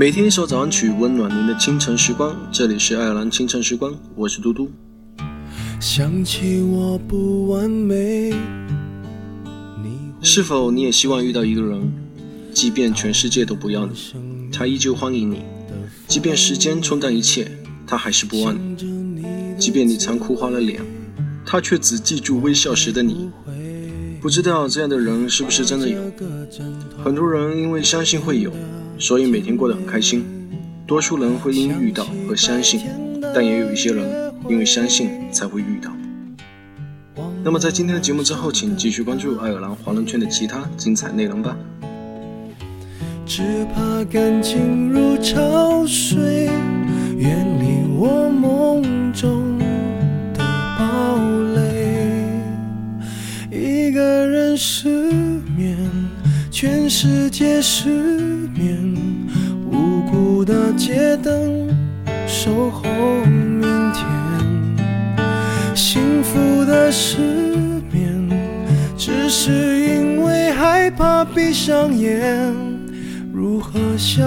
每天一首早安曲，温暖您的清晨时光。这里是爱尔兰清晨时光，我是嘟嘟。想起我不完美，是否你也希望遇到一个人，即便全世界都不要你，他依旧欢迎你；即便时间冲淡一切，他还是不忘你；即便你常哭花了脸，他却只记住微笑时的你。不知道这样的人是不是真的有？很多人因为相信会有，所以每天过得很开心。多数人会因遇到而相信，但也有一些人因为相信才会遇到。那么在今天的节目之后，请继续关注爱尔兰华人圈的其他精彩内容吧。只怕感情如潮水，远离我梦中。失眠，全世界失眠，的街灯守候明天。幸福的失眠，只是因为害怕闭上眼。如何想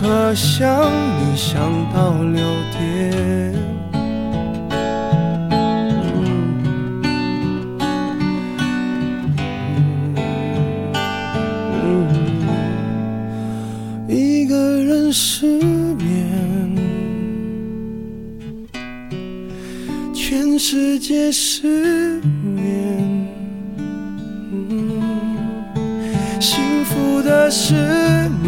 如何想你想到六点？一个人失眠，全世界失眠，幸福。的失眠，